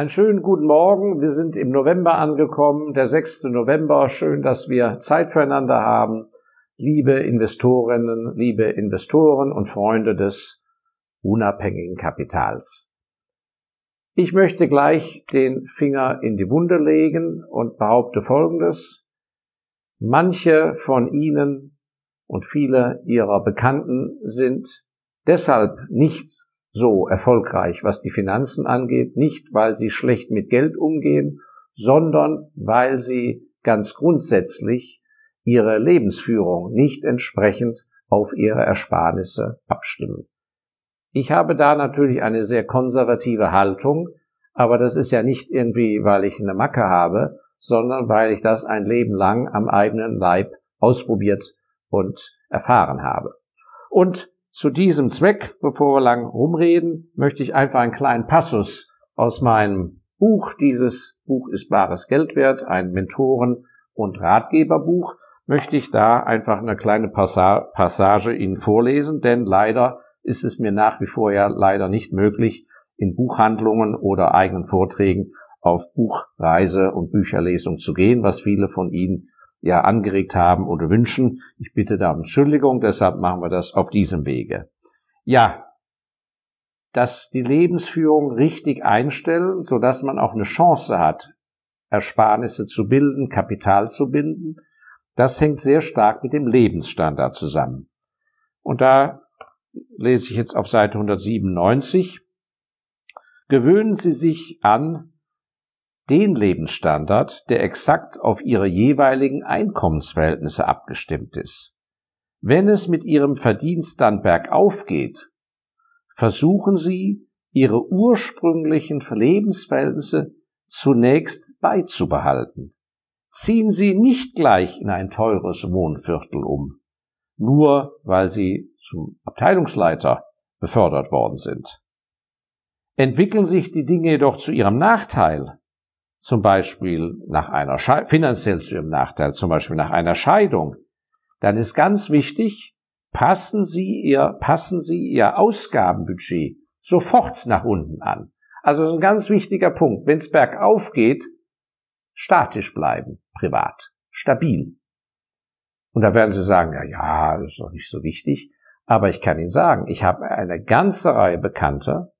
Einen schönen guten Morgen. Wir sind im November angekommen, der 6. November. Schön, dass wir Zeit füreinander haben. Liebe Investorinnen, liebe Investoren und Freunde des unabhängigen Kapitals. Ich möchte gleich den Finger in die Wunde legen und behaupte Folgendes. Manche von Ihnen und viele Ihrer Bekannten sind deshalb nicht so erfolgreich, was die Finanzen angeht, nicht weil sie schlecht mit Geld umgehen, sondern weil sie ganz grundsätzlich ihre Lebensführung nicht entsprechend auf ihre Ersparnisse abstimmen. Ich habe da natürlich eine sehr konservative Haltung, aber das ist ja nicht irgendwie, weil ich eine Macke habe, sondern weil ich das ein Leben lang am eigenen Leib ausprobiert und erfahren habe. Und zu diesem Zweck, bevor wir lang rumreden, möchte ich einfach einen kleinen Passus aus meinem Buch, dieses Buch ist bares Geld wert, ein Mentoren- und Ratgeberbuch, möchte ich da einfach eine kleine Passage Ihnen vorlesen, denn leider ist es mir nach wie vor ja leider nicht möglich, in Buchhandlungen oder eigenen Vorträgen auf Buchreise und Bücherlesung zu gehen, was viele von Ihnen ja angeregt haben oder wünschen. Ich bitte da um Entschuldigung, deshalb machen wir das auf diesem Wege. Ja, dass die Lebensführung richtig einstellen, so dass man auch eine Chance hat, Ersparnisse zu bilden, Kapital zu binden, das hängt sehr stark mit dem Lebensstandard zusammen. Und da lese ich jetzt auf Seite 197. Gewöhnen Sie sich an, den Lebensstandard, der exakt auf ihre jeweiligen Einkommensverhältnisse abgestimmt ist. Wenn es mit ihrem Verdienst dann bergauf geht, versuchen sie, ihre ursprünglichen Lebensverhältnisse zunächst beizubehalten. Ziehen Sie nicht gleich in ein teures Wohnviertel um, nur weil Sie zum Abteilungsleiter befördert worden sind. Entwickeln sich die Dinge jedoch zu Ihrem Nachteil, zum Beispiel nach einer Sche finanziell zu ihrem Nachteil, zum Beispiel nach einer Scheidung, dann ist ganz wichtig, passen Sie Ihr, passen Sie Ihr Ausgabenbudget sofort nach unten an. Also das ist ein ganz wichtiger Punkt. Wenn es bergauf geht, statisch bleiben, privat, stabil. Und da werden Sie sagen, ja, ja, das ist doch nicht so wichtig. Aber ich kann Ihnen sagen, ich habe eine ganze Reihe Bekannter,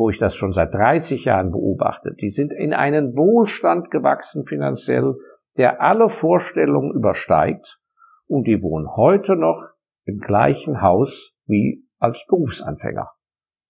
wo ich das schon seit 30 Jahren beobachte, die sind in einen Wohlstand gewachsen finanziell, der alle Vorstellungen übersteigt und die wohnen heute noch im gleichen Haus wie als Berufsanfänger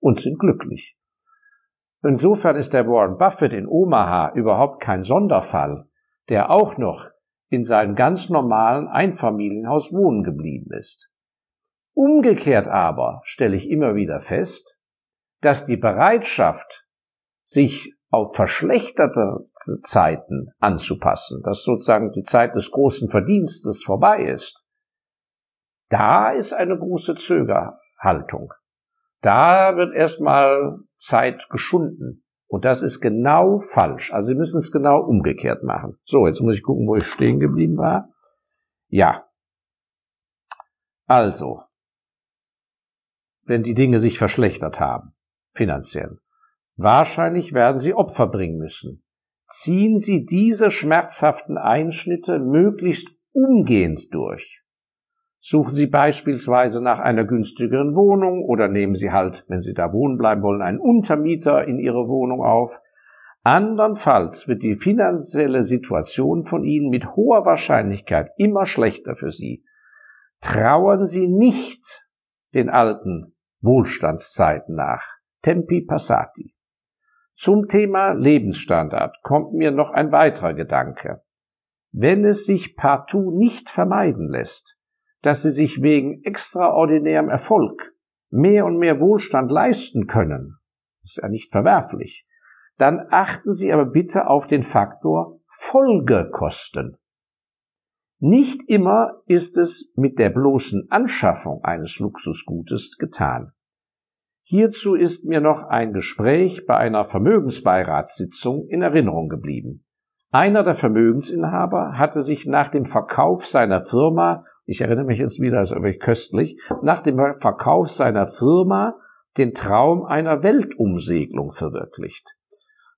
und sind glücklich. Insofern ist der Warren Buffett in Omaha überhaupt kein Sonderfall, der auch noch in seinem ganz normalen Einfamilienhaus wohnen geblieben ist. Umgekehrt aber stelle ich immer wieder fest, dass die Bereitschaft, sich auf verschlechterte Zeiten anzupassen, dass sozusagen die Zeit des großen Verdienstes vorbei ist, da ist eine große Zögerhaltung. Da wird erstmal Zeit geschunden. Und das ist genau falsch. Also Sie müssen es genau umgekehrt machen. So, jetzt muss ich gucken, wo ich stehen geblieben war. Ja. Also, wenn die Dinge sich verschlechtert haben, finanziell. Wahrscheinlich werden Sie Opfer bringen müssen. Ziehen Sie diese schmerzhaften Einschnitte möglichst umgehend durch. Suchen Sie beispielsweise nach einer günstigeren Wohnung oder nehmen Sie halt, wenn Sie da wohnen bleiben wollen, einen Untermieter in Ihre Wohnung auf. Andernfalls wird die finanzielle Situation von Ihnen mit hoher Wahrscheinlichkeit immer schlechter für Sie. Trauern Sie nicht den alten Wohlstandszeiten nach. Tempi Passati. Zum Thema Lebensstandard kommt mir noch ein weiterer Gedanke. Wenn es sich partout nicht vermeiden lässt, dass Sie sich wegen extraordinärem Erfolg mehr und mehr Wohlstand leisten können, ist ja nicht verwerflich, dann achten Sie aber bitte auf den Faktor Folgekosten. Nicht immer ist es mit der bloßen Anschaffung eines Luxusgutes getan. Hierzu ist mir noch ein Gespräch bei einer Vermögensbeiratssitzung in Erinnerung geblieben. Einer der Vermögensinhaber hatte sich nach dem Verkauf seiner Firma, ich erinnere mich jetzt wieder, ist wirklich köstlich, nach dem Verkauf seiner Firma den Traum einer Weltumsegelung verwirklicht.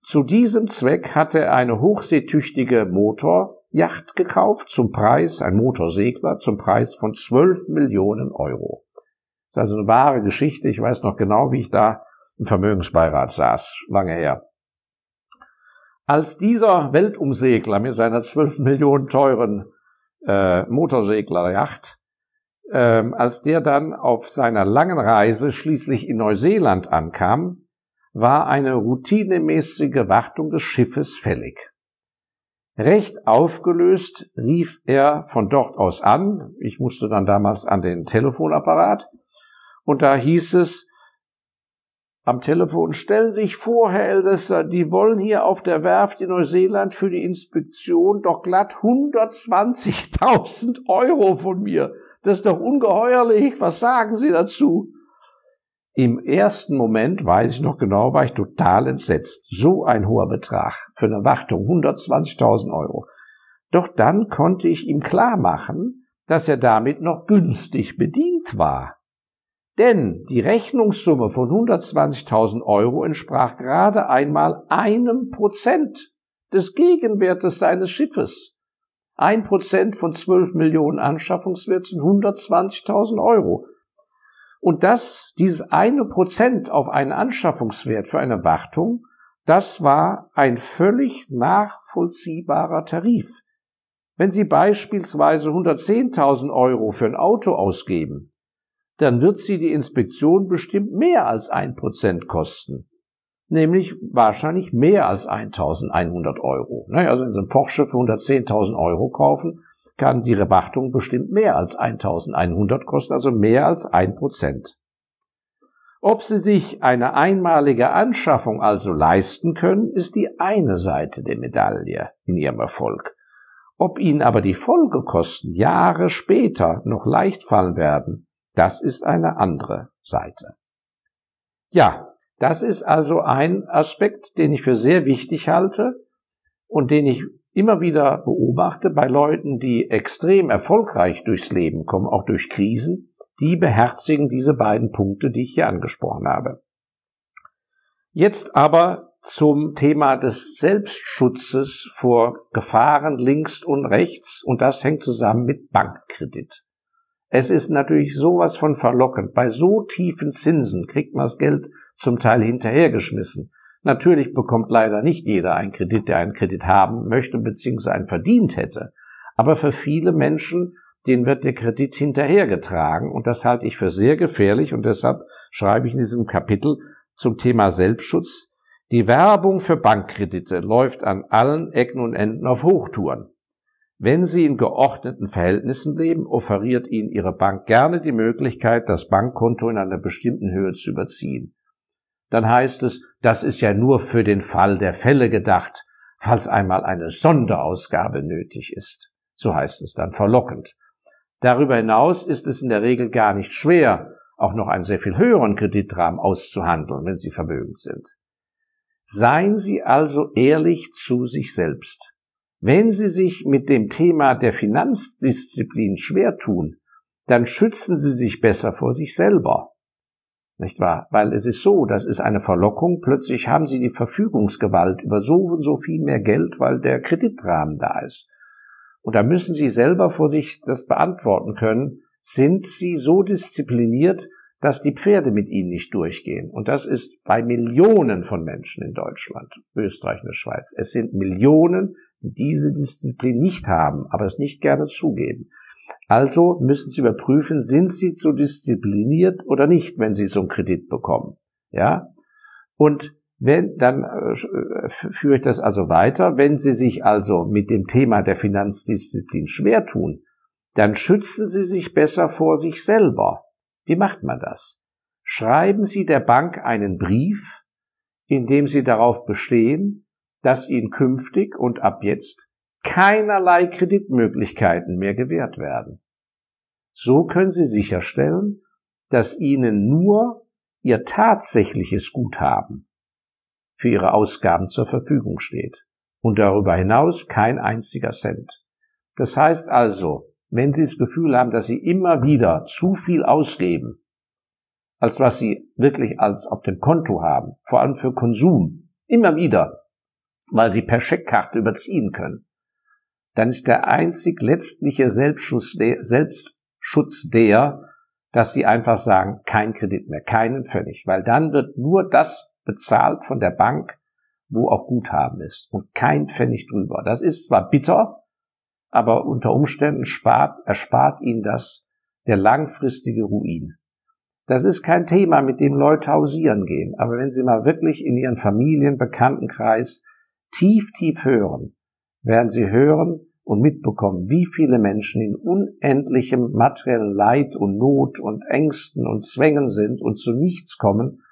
Zu diesem Zweck hatte er eine hochseetüchtige Motorjacht gekauft zum Preis, ein Motorsegler zum Preis von 12 Millionen Euro. Das ist also eine wahre Geschichte. Ich weiß noch genau, wie ich da im Vermögensbeirat saß, lange her. Als dieser Weltumsegler mit seiner 12 Millionen teuren äh, Motorseglerjacht, ähm, als der dann auf seiner langen Reise schließlich in Neuseeland ankam, war eine routinemäßige Wartung des Schiffes fällig. Recht aufgelöst rief er von dort aus an, ich musste dann damals an den Telefonapparat, und da hieß es am Telefon, stellen Sie sich vor, Herr Ältester, die wollen hier auf der Werft in Neuseeland für die Inspektion doch glatt 120.000 Euro von mir. Das ist doch ungeheuerlich. Was sagen Sie dazu? Im ersten Moment, weiß ich noch genau, war ich total entsetzt. So ein hoher Betrag für eine Wartung, 120.000 Euro. Doch dann konnte ich ihm klar machen, dass er damit noch günstig bedient war. Denn die Rechnungssumme von 120.000 Euro entsprach gerade einmal einem Prozent des Gegenwertes seines Schiffes. Ein Prozent von 12 Millionen Anschaffungswert sind 120.000 Euro. Und das, dieses eine Prozent auf einen Anschaffungswert für eine Wartung, das war ein völlig nachvollziehbarer Tarif. Wenn Sie beispielsweise 110.000 Euro für ein Auto ausgeben, dann wird Sie die Inspektion bestimmt mehr als ein Prozent kosten. Nämlich wahrscheinlich mehr als 1100 Euro. Also wenn Sie einen Porsche für 110.000 Euro kaufen, kann die Wartung bestimmt mehr als 1100 kosten, also mehr als ein Prozent. Ob Sie sich eine einmalige Anschaffung also leisten können, ist die eine Seite der Medaille in Ihrem Erfolg. Ob Ihnen aber die Folgekosten Jahre später noch leicht fallen werden, das ist eine andere Seite. Ja, das ist also ein Aspekt, den ich für sehr wichtig halte und den ich immer wieder beobachte bei Leuten, die extrem erfolgreich durchs Leben kommen, auch durch Krisen, die beherzigen diese beiden Punkte, die ich hier angesprochen habe. Jetzt aber zum Thema des Selbstschutzes vor Gefahren links und rechts und das hängt zusammen mit Bankkredit. Es ist natürlich sowas von verlockend. Bei so tiefen Zinsen kriegt man das Geld zum Teil hinterhergeschmissen. Natürlich bekommt leider nicht jeder einen Kredit, der einen Kredit haben möchte bzw. einen verdient hätte. Aber für viele Menschen, denen wird der Kredit hinterhergetragen und das halte ich für sehr gefährlich und deshalb schreibe ich in diesem Kapitel zum Thema Selbstschutz. Die Werbung für Bankkredite läuft an allen Ecken und Enden auf Hochtouren. Wenn Sie in geordneten Verhältnissen leben, offeriert Ihnen Ihre Bank gerne die Möglichkeit, das Bankkonto in einer bestimmten Höhe zu überziehen dann heißt es, das ist ja nur für den Fall der Fälle gedacht, falls einmal eine Sonderausgabe nötig ist. So heißt es dann verlockend. Darüber hinaus ist es in der Regel gar nicht schwer, auch noch einen sehr viel höheren Kreditrahmen auszuhandeln, wenn Sie vermögend sind. Seien Sie also ehrlich zu sich selbst. Wenn Sie sich mit dem Thema der Finanzdisziplin schwer tun, dann schützen Sie sich besser vor sich selber. Nicht wahr? Weil es ist so, das ist eine Verlockung. Plötzlich haben sie die Verfügungsgewalt über so und so viel mehr Geld, weil der Kreditrahmen da ist. Und da müssen sie selber vor sich das beantworten können. Sind sie so diszipliniert, dass die Pferde mit ihnen nicht durchgehen? Und das ist bei Millionen von Menschen in Deutschland, Österreich und der Schweiz. Es sind Millionen, diese Disziplin nicht haben, aber es nicht gerne zugeben. Also müssen Sie überprüfen, sind Sie zu diszipliniert oder nicht, wenn Sie so einen Kredit bekommen. Ja? Und wenn, dann äh, führe ich das also weiter. Wenn Sie sich also mit dem Thema der Finanzdisziplin schwer tun, dann schützen Sie sich besser vor sich selber. Wie macht man das? Schreiben Sie der Bank einen Brief, in dem Sie darauf bestehen, dass Ihnen künftig und ab jetzt keinerlei Kreditmöglichkeiten mehr gewährt werden. So können Sie sicherstellen, dass Ihnen nur Ihr tatsächliches Guthaben für Ihre Ausgaben zur Verfügung steht und darüber hinaus kein einziger Cent. Das heißt also, wenn Sie das Gefühl haben, dass Sie immer wieder zu viel ausgeben, als was sie wirklich als auf dem Konto haben, vor allem für Konsum, immer wieder, weil sie per Scheckkarte überziehen können, dann ist der einzig letztliche Selbstschutz der, Selbstschutz der, dass sie einfach sagen, kein Kredit mehr, keinen Pfennig, weil dann wird nur das bezahlt von der Bank, wo auch Guthaben ist und kein Pfennig drüber. Das ist zwar bitter, aber unter Umständen spart, erspart ihnen das der langfristige Ruin. Das ist kein Thema, mit dem Leute hausieren gehen. Aber wenn Sie mal wirklich in Ihren Familien, Bekanntenkreis tief, tief hören, werden Sie hören und mitbekommen, wie viele Menschen in unendlichem materiellen Leid und Not und Ängsten und Zwängen sind und zu nichts kommen,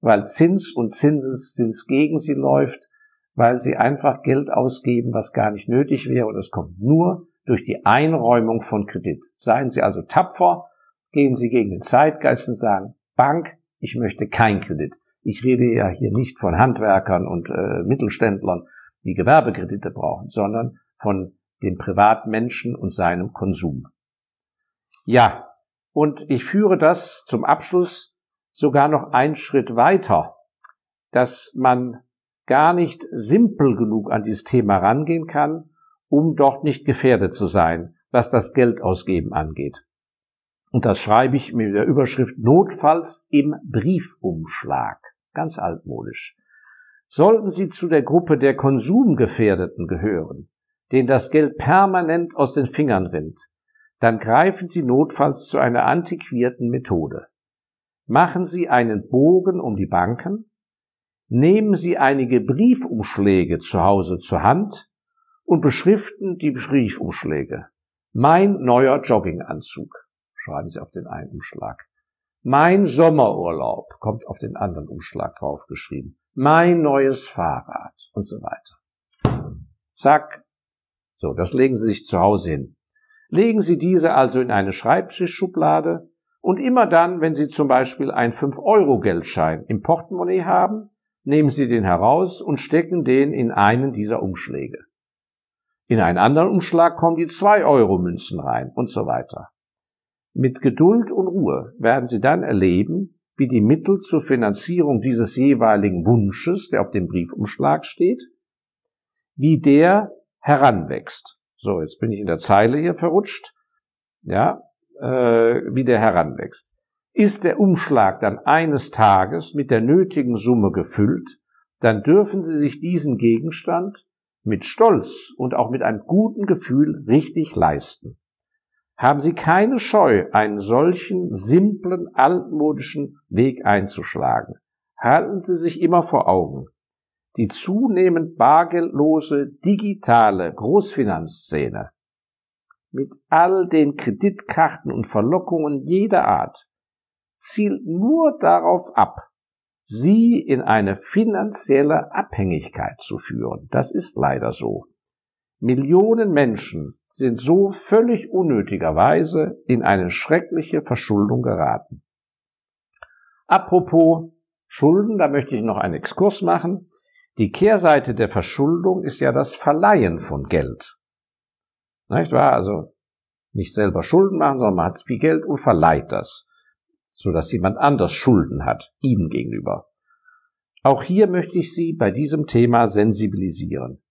weil Zins und Zinseszins gegen sie läuft, weil sie einfach Geld ausgeben, was gar nicht nötig wäre und es kommt nur durch die Einräumung von Kredit. Seien Sie also tapfer, gehen Sie gegen den Zeitgeist und sagen, Bank, ich möchte kein Kredit. Ich rede ja hier nicht von Handwerkern und äh, Mittelständlern, die Gewerbekredite brauchen, sondern von dem Privatmenschen und seinem Konsum. Ja, und ich führe das zum Abschluss sogar noch einen Schritt weiter, dass man gar nicht simpel genug an dieses Thema rangehen kann, um dort nicht gefährdet zu sein, was das Geldausgeben angeht. Und das schreibe ich mit der Überschrift Notfalls im Briefumschlag. Ganz altmodisch. Sollten Sie zu der Gruppe der Konsumgefährdeten gehören, denen das Geld permanent aus den Fingern rinnt, dann greifen Sie notfalls zu einer antiquierten Methode. Machen Sie einen Bogen um die Banken, nehmen Sie einige Briefumschläge zu Hause zur Hand und beschriften die Briefumschläge. Mein neuer Jogginganzug schreiben Sie auf den einen Umschlag. Mein Sommerurlaub kommt auf den anderen Umschlag draufgeschrieben. Mein neues Fahrrad und so weiter. Zack. So, das legen Sie sich zu Hause hin. Legen Sie diese also in eine Schreibtischschublade und immer dann, wenn Sie zum Beispiel einen 5-Euro-Geldschein im Portemonnaie haben, nehmen Sie den heraus und stecken den in einen dieser Umschläge. In einen anderen Umschlag kommen die 2-Euro-Münzen rein und so weiter. Mit Geduld und Ruhe werden Sie dann erleben, wie die Mittel zur Finanzierung dieses jeweiligen Wunsches, der auf dem Briefumschlag steht, wie der heranwächst. So, jetzt bin ich in der Zeile hier verrutscht. Ja, äh, wie der heranwächst. Ist der Umschlag dann eines Tages mit der nötigen Summe gefüllt, dann dürfen Sie sich diesen Gegenstand mit Stolz und auch mit einem guten Gefühl richtig leisten haben Sie keine Scheu, einen solchen simplen, altmodischen Weg einzuschlagen. Halten Sie sich immer vor Augen. Die zunehmend bargeldlose digitale Großfinanzszene mit all den Kreditkarten und Verlockungen jeder Art zielt nur darauf ab, Sie in eine finanzielle Abhängigkeit zu führen. Das ist leider so. Millionen Menschen sind so völlig unnötigerweise in eine schreckliche Verschuldung geraten. Apropos Schulden, da möchte ich noch einen Exkurs machen. Die Kehrseite der Verschuldung ist ja das Verleihen von Geld. Nicht wahr? Also nicht selber Schulden machen, sondern man hat viel Geld und verleiht das, so dass jemand anders Schulden hat, Ihnen gegenüber. Auch hier möchte ich Sie bei diesem Thema sensibilisieren.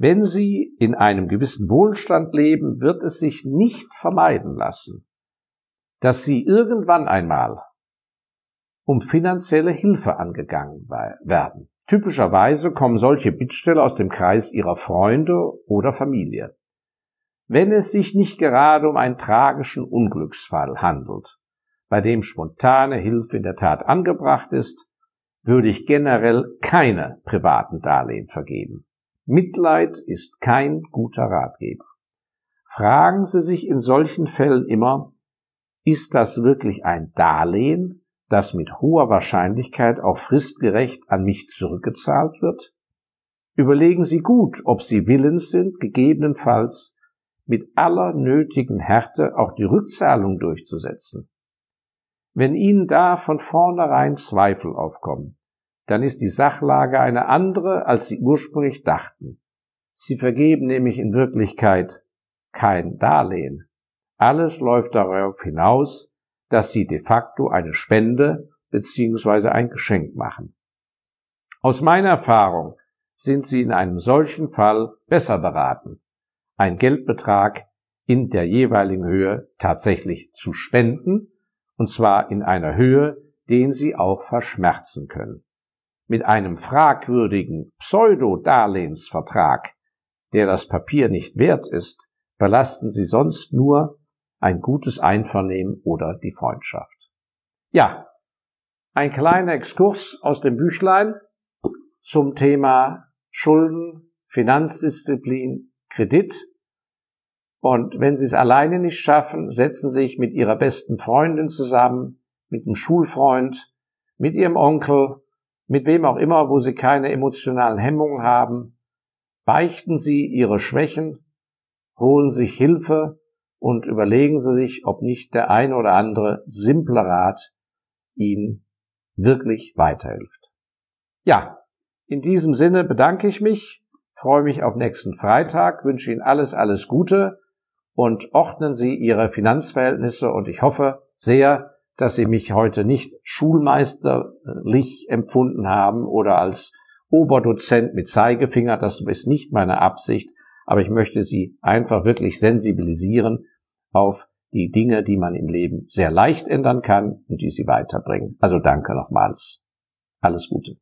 Wenn Sie in einem gewissen Wohlstand leben, wird es sich nicht vermeiden lassen, dass Sie irgendwann einmal um finanzielle Hilfe angegangen werden. Typischerweise kommen solche Bittsteller aus dem Kreis ihrer Freunde oder Familie. Wenn es sich nicht gerade um einen tragischen Unglücksfall handelt, bei dem spontane Hilfe in der Tat angebracht ist, würde ich generell keine privaten Darlehen vergeben. Mitleid ist kein guter Ratgeber. Fragen Sie sich in solchen Fällen immer, ist das wirklich ein Darlehen, das mit hoher Wahrscheinlichkeit auch fristgerecht an mich zurückgezahlt wird? Überlegen Sie gut, ob Sie willens sind, gegebenenfalls mit aller nötigen Härte auch die Rückzahlung durchzusetzen. Wenn Ihnen da von vornherein Zweifel aufkommen, dann ist die Sachlage eine andere, als Sie ursprünglich dachten. Sie vergeben nämlich in Wirklichkeit kein Darlehen. Alles läuft darauf hinaus, dass Sie de facto eine Spende bzw. ein Geschenk machen. Aus meiner Erfahrung sind Sie in einem solchen Fall besser beraten, ein Geldbetrag in der jeweiligen Höhe tatsächlich zu spenden, und zwar in einer Höhe, den Sie auch verschmerzen können. Mit einem fragwürdigen Pseudo-Darlehensvertrag, der das Papier nicht wert ist, belasten Sie sonst nur ein gutes Einvernehmen oder die Freundschaft. Ja, ein kleiner Exkurs aus dem Büchlein zum Thema Schulden, Finanzdisziplin, Kredit. Und wenn Sie es alleine nicht schaffen, setzen Sie sich mit Ihrer besten Freundin zusammen, mit einem Schulfreund, mit Ihrem Onkel, mit wem auch immer, wo Sie keine emotionalen Hemmungen haben. Beichten Sie Ihre Schwächen, holen sich Hilfe und überlegen Sie sich, ob nicht der ein oder andere simple Rat Ihnen wirklich weiterhilft. Ja, in diesem Sinne bedanke ich mich, freue mich auf nächsten Freitag, wünsche Ihnen alles, alles Gute und ordnen Sie Ihre Finanzverhältnisse und ich hoffe sehr, dass Sie mich heute nicht schulmeisterlich empfunden haben oder als Oberdozent mit Zeigefinger. Das ist nicht meine Absicht, aber ich möchte Sie einfach wirklich sensibilisieren auf die Dinge, die man im Leben sehr leicht ändern kann und die Sie weiterbringen. Also danke nochmals. Alles Gute.